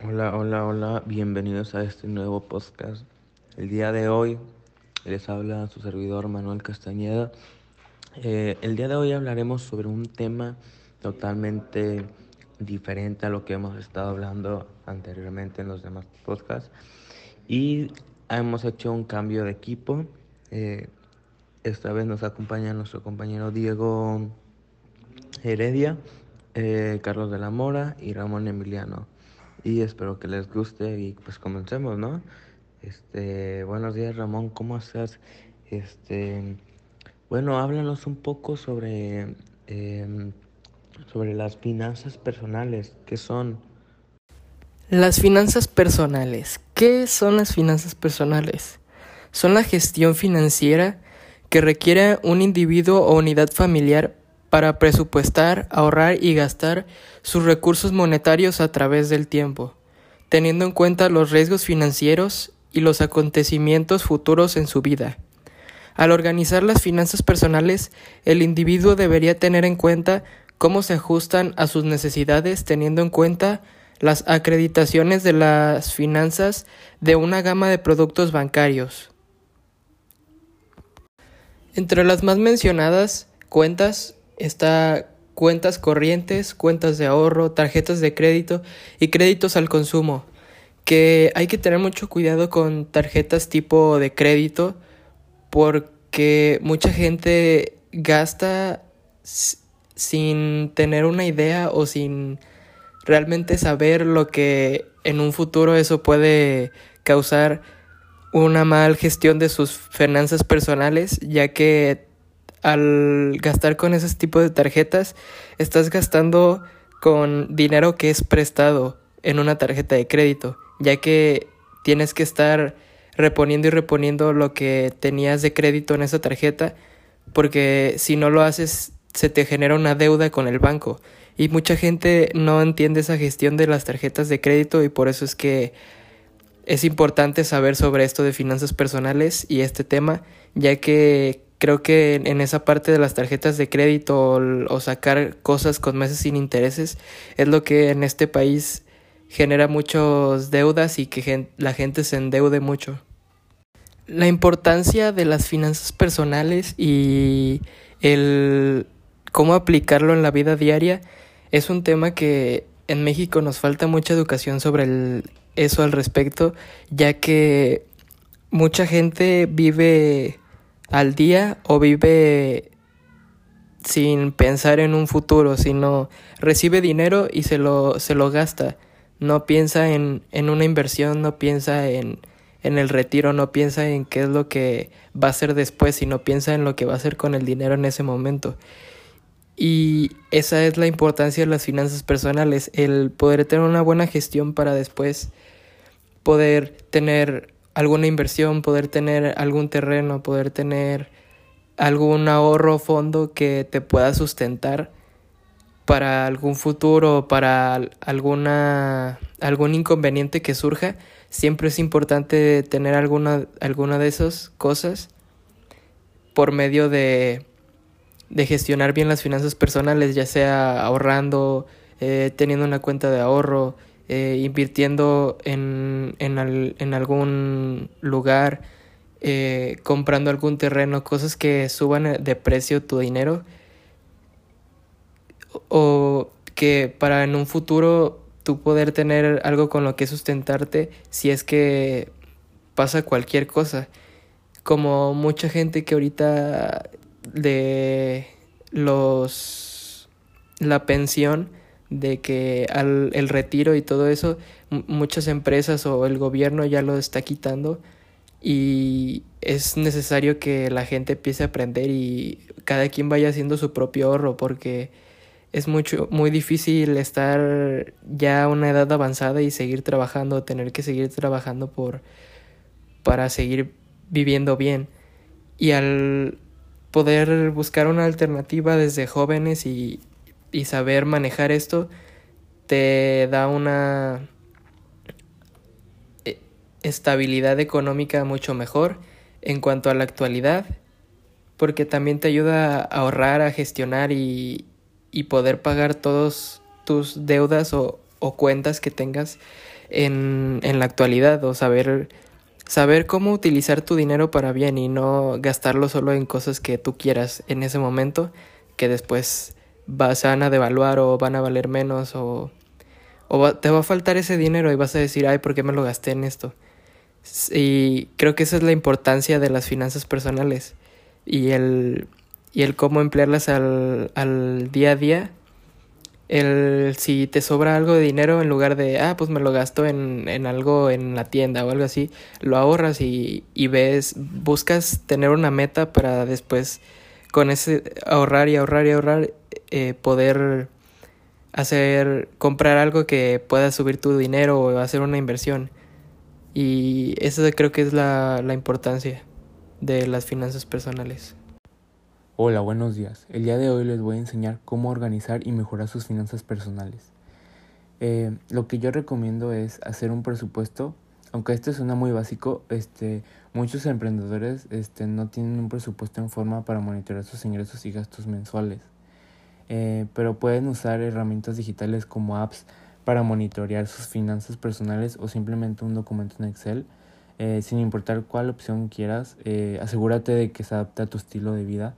Hola, hola, hola, bienvenidos a este nuevo podcast. El día de hoy les habla su servidor Manuel Castañeda. Eh, el día de hoy hablaremos sobre un tema totalmente diferente a lo que hemos estado hablando anteriormente en los demás podcasts y hemos hecho un cambio de equipo. Eh, esta vez nos acompaña nuestro compañero Diego Heredia, eh, Carlos de la Mora y Ramón Emiliano y espero que les guste y pues comencemos, ¿no? Este, buenos días Ramón, ¿cómo estás? Este, bueno, háblanos un poco sobre, em, sobre las finanzas personales, ¿qué son? Las finanzas personales. ¿Qué son las finanzas personales? Son la gestión financiera que requiere un individuo o unidad familiar para presupuestar, ahorrar y gastar sus recursos monetarios a través del tiempo, teniendo en cuenta los riesgos financieros y los acontecimientos futuros en su vida. Al organizar las finanzas personales, el individuo debería tener en cuenta cómo se ajustan a sus necesidades teniendo en cuenta las acreditaciones de las finanzas de una gama de productos bancarios. Entre las más mencionadas cuentas está cuentas corrientes, cuentas de ahorro, tarjetas de crédito y créditos al consumo. Que hay que tener mucho cuidado con tarjetas tipo de crédito porque mucha gente gasta sin tener una idea o sin realmente saber lo que en un futuro eso puede causar una mal gestión de sus finanzas personales, ya que al gastar con ese tipo de tarjetas, estás gastando con dinero que es prestado en una tarjeta de crédito, ya que tienes que estar reponiendo y reponiendo lo que tenías de crédito en esa tarjeta, porque si no lo haces se te genera una deuda con el banco. Y mucha gente no entiende esa gestión de las tarjetas de crédito y por eso es que es importante saber sobre esto de finanzas personales y este tema, ya que creo que en esa parte de las tarjetas de crédito o, sacar cosas con meses sin intereses es lo que en este país genera muchas deudas y que la gente se endeude mucho. La importancia de las finanzas personales y el cómo aplicarlo en la vida diaria es un tema que en México nos falta mucha educación sobre eso al respecto, ya que mucha gente vive al día o vive sin pensar en un futuro, sino recibe dinero y se lo, se lo gasta. No piensa en, en una inversión, no piensa en, en el retiro, no piensa en qué es lo que va a hacer después, sino piensa en lo que va a hacer con el dinero en ese momento. Y esa es la importancia de las finanzas personales, el poder tener una buena gestión para después poder tener alguna inversión, poder tener algún terreno, poder tener algún ahorro fondo que te pueda sustentar para algún futuro, para alguna algún inconveniente que surja, siempre es importante tener alguna alguna de esas cosas por medio de de gestionar bien las finanzas personales, ya sea ahorrando, eh, teniendo una cuenta de ahorro, eh, invirtiendo en, en, algún lugar, eh, comprando algún terreno, cosas que suban de precio tu dinero o que para en un futuro tú poder tener algo con lo que sustentarte si es que pasa cualquier cosa. Como mucha gente que ahorita de los la pensión de que al el retiro y todo eso muchas empresas o el gobierno ya lo está quitando y es necesario que la gente empiece a aprender y cada quien vaya haciendo su propio ahorro porque es mucho muy difícil estar ya a una edad avanzada y seguir trabajando, tener que seguir trabajando por para seguir viviendo bien. Y al poder buscar una alternativa desde jóvenes y y saber manejar esto te da una eh, estabilidad económica mucho mejor en cuanto a la actualidad, porque también te ayuda a ahorrar, a gestionar y, y poder pagar todos tus deudas o o cuentas que tengas en, en la actualidad o saber saber cómo utilizar tu dinero para bien y no gastarlo solo en cosas que tú quieras en ese momento que después vas a devaluar o van a valer menos o, o te va a faltar ese dinero y vas a decir, ay, ¿por qué me lo gasté en esto? Y creo que esa es la importancia de las finanzas personales y el, y el cómo emplearlas al, al día a día el si te sobra algo de dinero en lugar de, ah, pues me lo gasto en, en algo en la tienda o algo así, lo ahorras y, y ves, buscas tener una meta para después con ese ahorrar y ahorrar y ahorrar eh, poder hacer, comprar algo que pueda subir tu dinero o hacer una inversión. Y eso creo que es la, la importancia de las finanzas personales. Hola, buenos días. El día de hoy les voy a enseñar cómo organizar y mejorar sus finanzas personales. Eh, lo que yo recomiendo es hacer un presupuesto, aunque este suena muy básico, este, muchos emprendedores este, no tienen un presupuesto en forma para monitorear sus ingresos y gastos mensuales. Eh, pero pueden usar herramientas digitales como apps para monitorear sus finanzas personales o simplemente un documento en Excel. Eh, sin importar cuál opción quieras, asegúrate de que se adapte a tu estilo de vida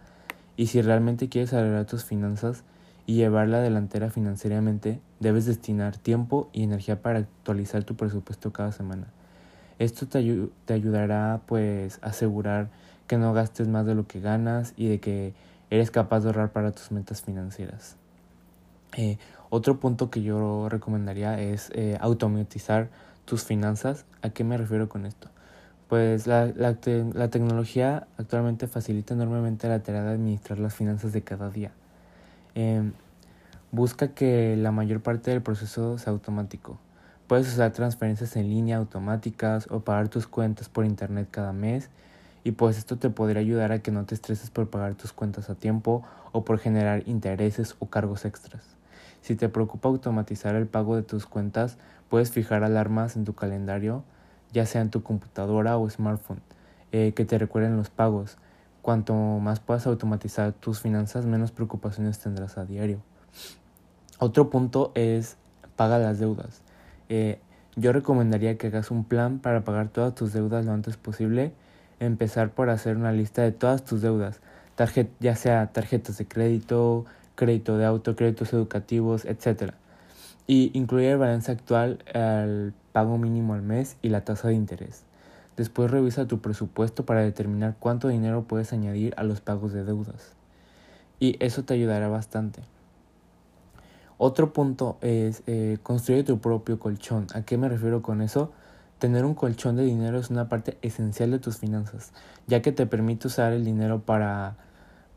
y si realmente quieres arreglar tus finanzas y llevar la delantera financieramente, debes destinar tiempo y energía para actualizar tu presupuesto cada semana. Esto te, te ayudará pues a asegurar que no gastes más de lo que ganas y de que eres capaz de ahorrar para tus metas financieras. Eh, otro punto que yo recomendaría es eh, automatizar tus finanzas. ¿A qué me refiero con esto? pues la, la, tecnología actualmente facilita enormemente la tarea de administrar las finanzas de cada día. Eh, busca que la mayor parte del proceso sea automático. Puedes usar transferencias en línea automáticas o pagar tus cuentas por internet cada mes y pues esto te podría ayudar a que no te estreses por pagar tus cuentas a tiempo o por generar intereses o cargos extras. Si te preocupa automatizar el pago de tus cuentas, puedes fijar alarmas en tu calendario ya sea en tu computadora o smartphone, eh, que te recuerden los pagos. Cuanto más puedas automatizar tus finanzas, menos preocupaciones tendrás a diario. Otro punto es paga las deudas. Eh, yo recomendaría que hagas un plan para pagar todas tus deudas lo antes posible. Empezar por hacer una lista de todas tus deudas, ya sea tarjetas de crédito, crédito de auto, créditos educativos, etc. Y incluir el balance actual al pago mínimo al mes y la tasa de interés. Después revisa tu presupuesto para determinar cuánto dinero puedes añadir a los pagos de deudas. Y eso te ayudará bastante. Otro punto es eh, construir tu propio colchón. ¿A qué me refiero con eso? Tener un colchón de dinero es una parte esencial de tus finanzas, ya que te permite usar el dinero para,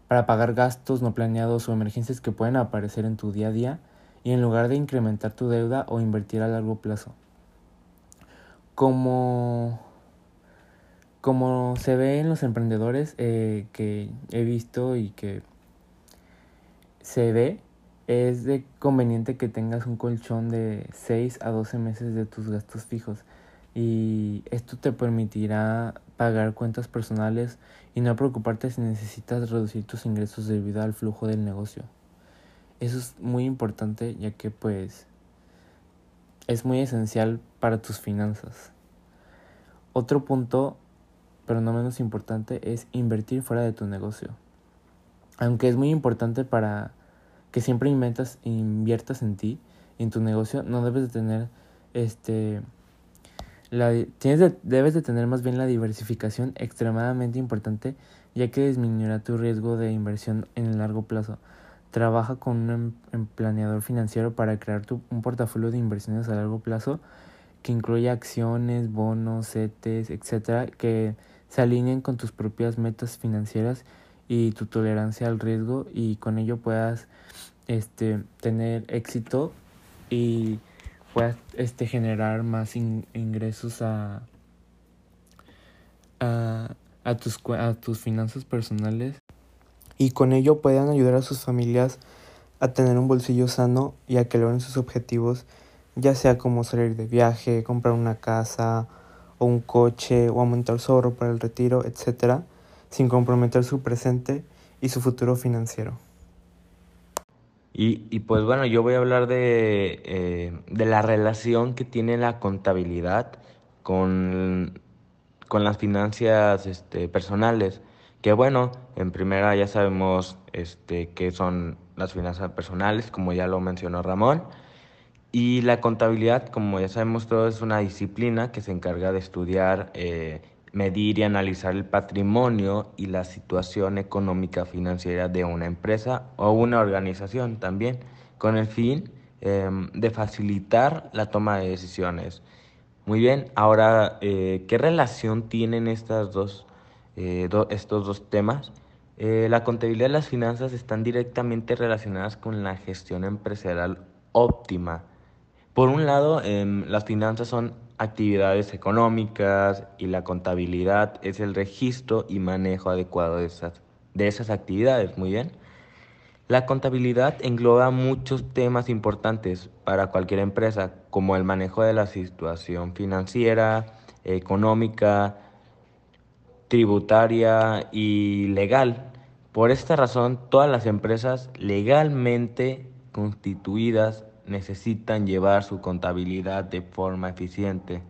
para pagar gastos no planeados o emergencias que pueden aparecer en tu día a día y en lugar de incrementar tu deuda o invertir a largo plazo. Como, como se ve en los emprendedores eh, que he visto y que se ve, es de conveniente que tengas un colchón de 6 a 12 meses de tus gastos fijos y esto te permitirá pagar cuentas personales y no preocuparte si necesitas reducir tus ingresos debido al flujo del negocio. Eso es muy importante ya que pues es muy esencial para tus finanzas. Otro punto, pero no menos importante, es invertir fuera de tu negocio. Aunque es muy importante para que siempre inventas, inviertas en ti, en tu negocio, no debes de tener este la, tienes debes de tener más bien la diversificación extremadamente importante ya que disminuirá tu riesgo de inversión en el largo plazo. Trabaja con un em, em, planeador financiero para crear tu, un portafolio de inversiones a largo plazo que incluya acciones, bonos, CETES, etcétera, que se alineen con tus propias metas financieras y tu tolerancia al riesgo y con ello puedas este tener éxito y puedas este generar más ingresos a, a, a, tus, a tus finanzas personales y con ello puedan ayudar a sus familias a tener un bolsillo sano y a que logren sus objetivos, ya sea como salir de viaje, comprar una casa o un coche o aumentar su ahorro para el retiro, etc., sin comprometer su presente y su futuro financiero. Y, y pues bueno, yo voy a hablar de, eh, de la relación que tiene la contabilidad con, con las finanzas este, personales. Que bueno, en primera ya sabemos este, qué son las finanzas personales, como ya lo mencionó Ramón. Y la contabilidad, como ya sabemos todos, es una disciplina que se encarga de estudiar, eh, medir y analizar el patrimonio y la situación económica financiera de una empresa o una organización también, con el fin em, de facilitar la toma de decisiones. Muy bien, ahora, eh, ¿qué relación tienen estas dos, eh, estos dos temas? Eh, la contabilidad y las finanzas están directamente relacionadas con la gestión empresarial óptima. Por un lado, em, las finanzas son actividades económicas y la contabilidad es el registro y manejo adecuado de esas, de esas actividades. Muy bien. La contabilidad engloba muchos temas importantes para cualquier empresa, como el manejo de la situación financiera, económica, tributaria y legal. Por esta razón, todas las empresas legalmente constituidas necesitan llevar su contabilidad de forma eficiente.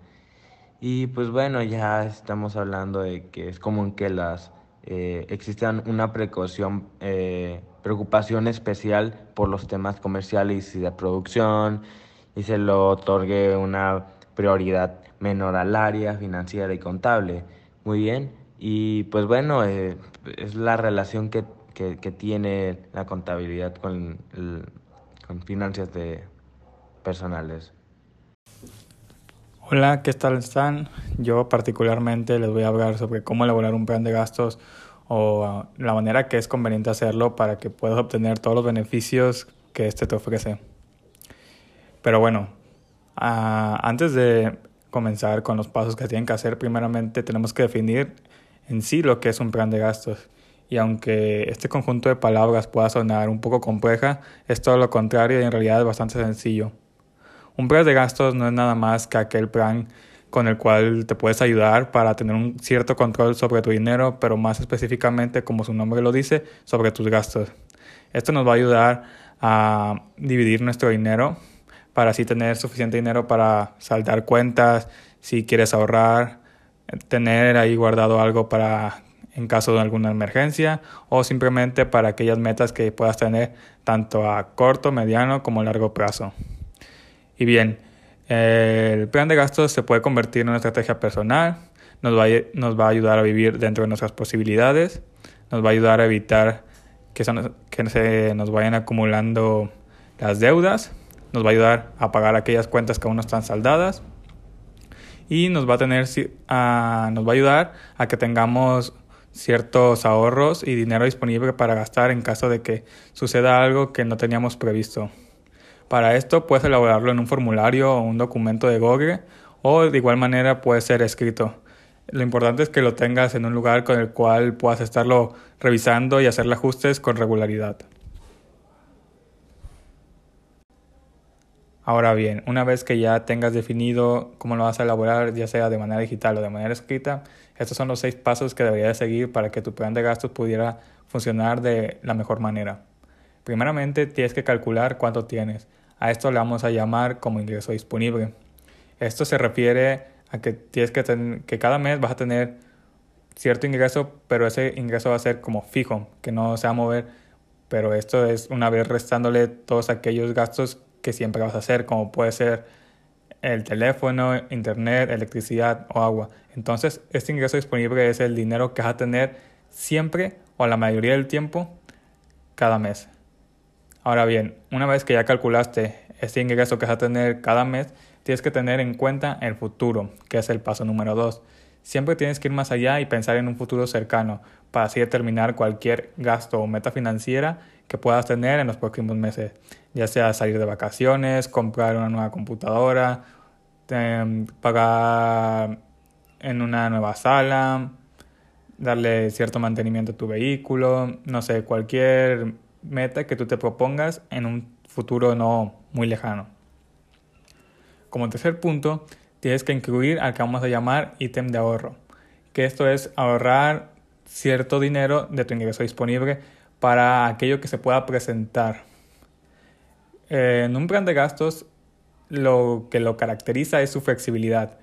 Y pues bueno, ya estamos hablando de que es común que las eh, existan una precaución eh, preocupación especial por los temas comerciales y de producción y se lo otorgue una prioridad menor al área financiera y contable. Muy bien. Y pues bueno, eh, es la relación que, que, tiene la contabilidad con, con finanzas de personales. Hola, ¿qué tal están? Yo particularmente les voy a hablar sobre cómo elaborar un plan de gastos o la manera que es conveniente hacerlo para que puedas obtener todos los beneficios que este te ofrece. Pero bueno, antes de comenzar con los pasos que tienen que hacer, primeramente tenemos que definir en sí lo que es un plan de gastos. Y aunque este conjunto de palabras pueda sonar un poco compleja, es todo lo contrario y en realidad es bastante sencillo. Un plan de gastos no es nada más que aquel plan con el cual te puedes ayudar para tener un cierto control sobre tu dinero, pero más específicamente, como su nombre lo dice, sobre tus gastos. Esto nos va a ayudar a dividir nuestro dinero para así tener suficiente dinero para saldar cuentas, si quieres ahorrar, tener ahí guardado algo para en caso de alguna emergencia o simplemente para aquellas metas que puedas tener tanto a corto, mediano como largo plazo. Y bien, el plan de gastos se puede convertir en una estrategia personal, nos va, a, ayudar a vivir dentro de nuestras posibilidades, nos va a ayudar a evitar que, se nos vayan acumulando las deudas, nos va a ayudar a pagar aquellas cuentas que aún no están saldadas y nos va a tener a, nos va a ayudar a que tengamos ciertos ahorros y dinero disponible para gastar en caso de que suceda algo que no teníamos previsto. Para esto puedes elaborarlo en un formulario o un documento de Google o de igual manera puede ser escrito. Lo importante es que lo tengas en un lugar con el cual puedas estarlo revisando y hacerle ajustes con regularidad. Ahora bien, una vez que ya tengas definido cómo lo vas a elaborar, ya sea de manera digital o de manera escrita, estos son los seis pasos que deberías seguir para que tu plan de gastos pudiera funcionar de la mejor manera. Primeramente, tienes que calcular cuánto tienes. A esto le vamos a llamar como ingreso disponible. Esto se refiere a que tienes que que cada mes vas a tener cierto ingreso, pero ese ingreso va a ser como fijo, que no se va a mover. Pero esto es una vez restándole todos aquellos gastos que siempre vas a hacer, como puede ser el teléfono, internet, electricidad o agua. Entonces, este ingreso disponible es el dinero que vas a tener siempre o la mayoría del tiempo cada mes. Ahora bien, una vez que ya calculaste este ingreso que vas a tener cada mes, tienes que tener en cuenta el futuro, que es el paso número 2. Siempre tienes que ir más allá y pensar en un futuro cercano para así determinar cualquier gasto o meta financiera que puedas tener en los próximos meses, ya sea salir de vacaciones, comprar una nueva computadora, em, pagar en una nueva sala, darle cierto mantenimiento a tu vehículo, no sé, cualquier meta que tú te propongas en un futuro no muy lejano. Como tercer punto, tienes que incluir al que vamos a llamar ítem de ahorro, que esto es ahorrar cierto dinero de tu ingreso disponible para aquello que se pueda presentar. Eh, en un plan de gastos lo que lo caracteriza es su flexibilidad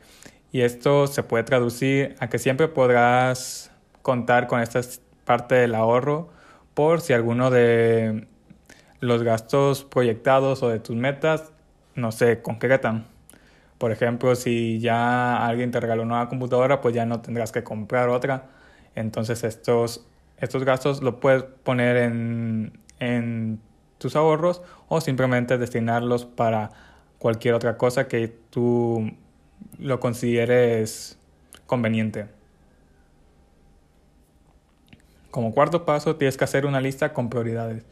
y esto se puede traducir a que siempre podrás contar con esta parte del ahorro por si alguno de los gastos proyectados o de tus metas no se concretan. Por ejemplo, si ya alguien te regaló una nueva computadora, pues ya no tendrás que comprar otra. Entonces estos, estos gastos los puedes poner en, en tus ahorros o simplemente destinarlos para cualquier otra cosa que tú lo consideres conveniente. Como cuarto paso, tienes que hacer una lista con prioridades.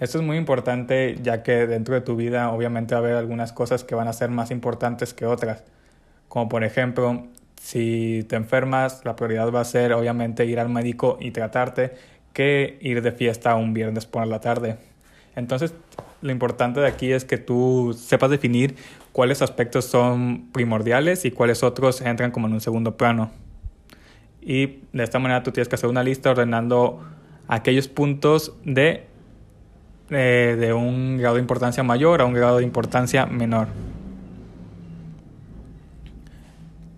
Esto es muy importante ya que dentro de tu vida obviamente va a haber algunas cosas que van a ser más importantes que otras. Como por ejemplo, si te enfermas, la prioridad va a ser obviamente ir al médico y tratarte que ir de fiesta un viernes por la tarde. Entonces, lo importante de aquí es que tú sepas definir cuáles aspectos son primordiales y cuáles otros entran como en un segundo plano. Y de esta manera tú tienes que hacer una lista ordenando aquellos puntos de, eh, de un grado de importancia mayor a un grado de importancia menor.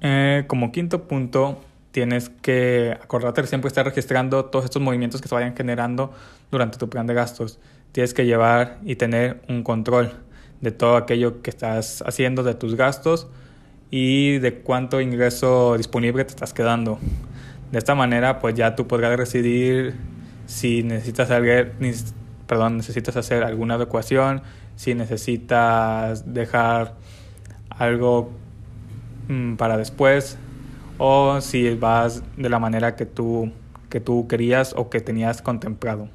Eh, como quinto punto, tienes que acordarte de siempre estar registrando todos estos movimientos que se vayan generando durante tu plan de gastos tienes que llevar y tener un control de todo aquello que estás haciendo, de tus gastos y de cuánto ingreso disponible te estás quedando. De esta manera, pues ya tú podrás decidir si necesitas hacer, perdón, necesitas hacer alguna adecuación, si necesitas dejar algo para después o si vas de la manera que tú, que tú querías o que tenías contemplado.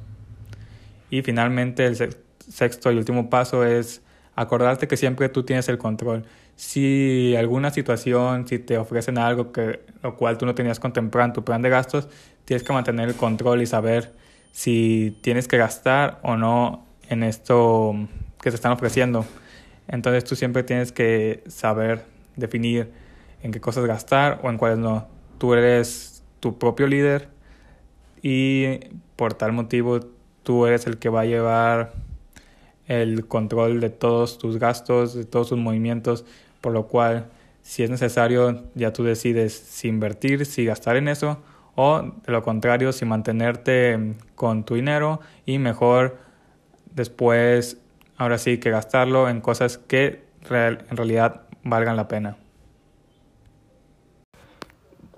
Y finalmente el sexto y último paso es acordarte que siempre tú tienes el control. Si alguna situación, si te ofrecen algo que lo cual tú no tenías contemplado en tu plan de gastos, tienes que mantener el control y saber si tienes que gastar o no en esto que te están ofreciendo. Entonces tú siempre tienes que saber definir en qué cosas gastar o en cuáles no. Tú eres tu propio líder y por tal motivo tú eres el que va a llevar el control de todos tus gastos, de todos tus movimientos, por lo cual si es necesario ya tú decides si invertir, si gastar en eso o de lo contrario si mantenerte con tu dinero y mejor después ahora sí que gastarlo en cosas que en realidad valgan la pena.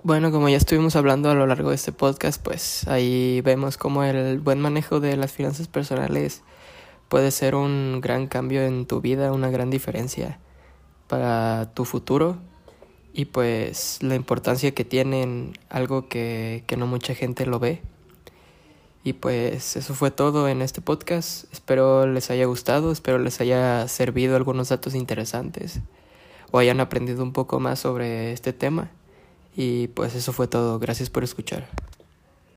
Bueno, como ya estuvimos hablando a lo largo de este podcast, pues ahí vemos cómo el buen manejo de las finanzas personales puede ser un gran cambio en tu vida, una gran diferencia para tu futuro y pues la importancia que tienen algo que, que no mucha gente lo ve. Y pues eso fue todo en este podcast. Espero les haya gustado, espero les haya servido algunos datos interesantes o hayan aprendido un poco más sobre este tema. Y pues eso fue todo. Gracias por escuchar.